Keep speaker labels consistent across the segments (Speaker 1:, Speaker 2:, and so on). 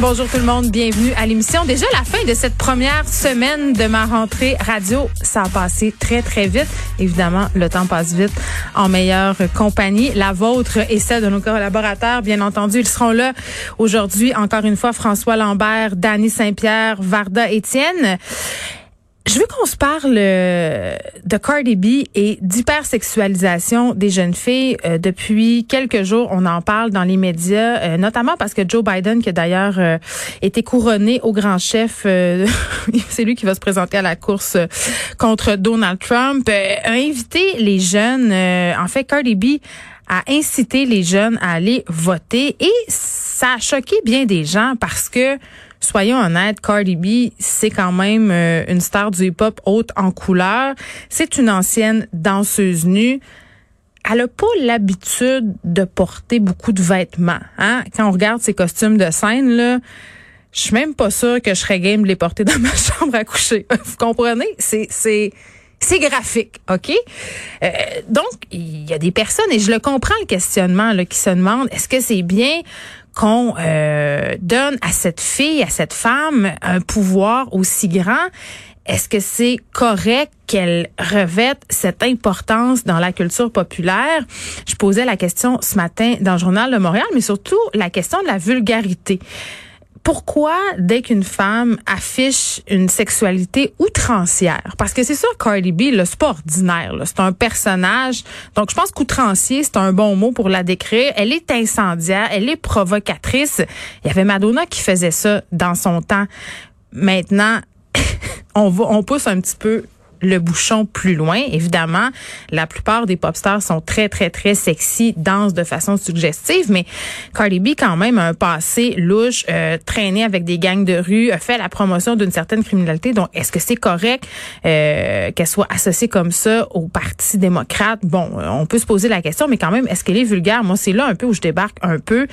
Speaker 1: Bonjour tout le monde, bienvenue à l'émission. Déjà la fin de cette première semaine de ma rentrée radio, ça a passé très très vite. Évidemment, le temps passe vite en meilleure compagnie, la vôtre et celle de nos collaborateurs. Bien entendu, ils seront là aujourd'hui encore une fois François Lambert, Dany Saint-Pierre, Varda Étienne. Je veux qu'on se parle euh, de Cardi B et d'hypersexualisation des jeunes filles. Euh, depuis quelques jours, on en parle dans les médias, euh, notamment parce que Joe Biden, qui a d'ailleurs été couronné au grand chef, c'est lui qui va se présenter à la course contre Donald Trump, a invité les jeunes, en fait Cardi B, a incité les jeunes à aller voter et ça a choqué bien des gens parce que soyons honnêtes, Cardi B, c'est quand même euh, une star du hip-hop haute en couleur. C'est une ancienne danseuse nue. Elle a pas l'habitude de porter beaucoup de vêtements. Hein? Quand on regarde ses costumes de scène, là, je suis même pas sûre que je serais game de les porter dans ma chambre à coucher. Vous comprenez? C'est, c'est, c'est graphique, OK? Euh, donc, il y a des personnes, et je le comprends, le questionnement, là, qui se demandent, est-ce que c'est bien? Qu'on euh, donne à cette fille, à cette femme, un pouvoir aussi grand? Est-ce que c'est correct qu'elle revête cette importance dans la culture populaire? Je posais la question ce matin dans le journal de Montréal, mais surtout la question de la vulgarité pourquoi dès qu'une femme affiche une sexualité outrancière, parce que c'est sûr Cardi B, le sport ordinaire, c'est un personnage, donc je pense qu'outrancier, c'est un bon mot pour la décrire. Elle est incendiaire, elle est provocatrice. Il y avait Madonna qui faisait ça dans son temps. Maintenant, on va, on pousse un petit peu le bouchon plus loin. Évidemment, la plupart des pop stars sont très, très, très sexy, dansent de façon suggestive, mais Cardi B, quand même, a un passé louche, euh, traîné avec des gangs de rue, a fait la promotion d'une certaine criminalité. Donc, est-ce que c'est correct euh, qu'elle soit associée comme ça au Parti démocrate? Bon, on peut se poser la question, mais quand même, est-ce qu'elle est vulgaire? Moi, c'est là un peu où je débarque un peu.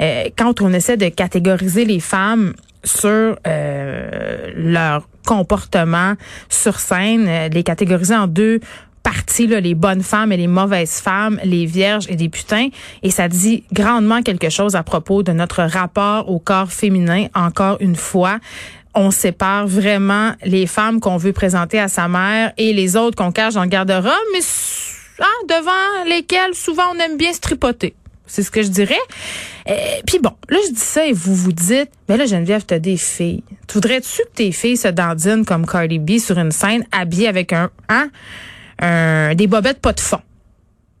Speaker 1: Euh, quand on essaie de catégoriser les femmes sur euh, leur comportement sur scène, euh, les catégoriser en deux parties, là, les bonnes femmes et les mauvaises femmes, les vierges et les putains. Et ça dit grandement quelque chose à propos de notre rapport au corps féminin, encore une fois on sépare vraiment les femmes qu'on veut présenter à sa mère et les autres qu'on cache dans le garde-robe, mais hein, devant lesquelles souvent on aime bien se tripoter. C'est ce que je dirais. Euh, puis bon, là, je dis ça et vous vous dites, mais là, Geneviève, t'as des filles. Tu voudrais-tu que tes filles se dandinent comme Cardi B sur une scène habillée avec un, hein, un, des bobettes pas de fond?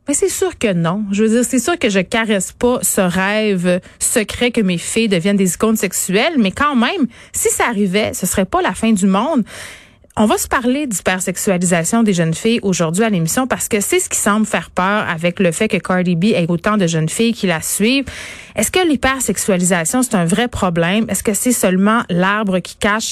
Speaker 1: Mais c'est sûr que non. Je veux dire, c'est sûr que je caresse pas ce rêve secret que mes filles deviennent des icônes sexuelles, mais quand même, si ça arrivait, ce serait pas la fin du monde. On va se parler d'hypersexualisation des jeunes filles aujourd'hui à l'émission parce que c'est ce qui semble faire peur avec le fait que Cardi B ait autant de jeunes filles qui la suivent. Est-ce que l'hypersexualisation, c'est un vrai problème? Est-ce que c'est seulement l'arbre qui cache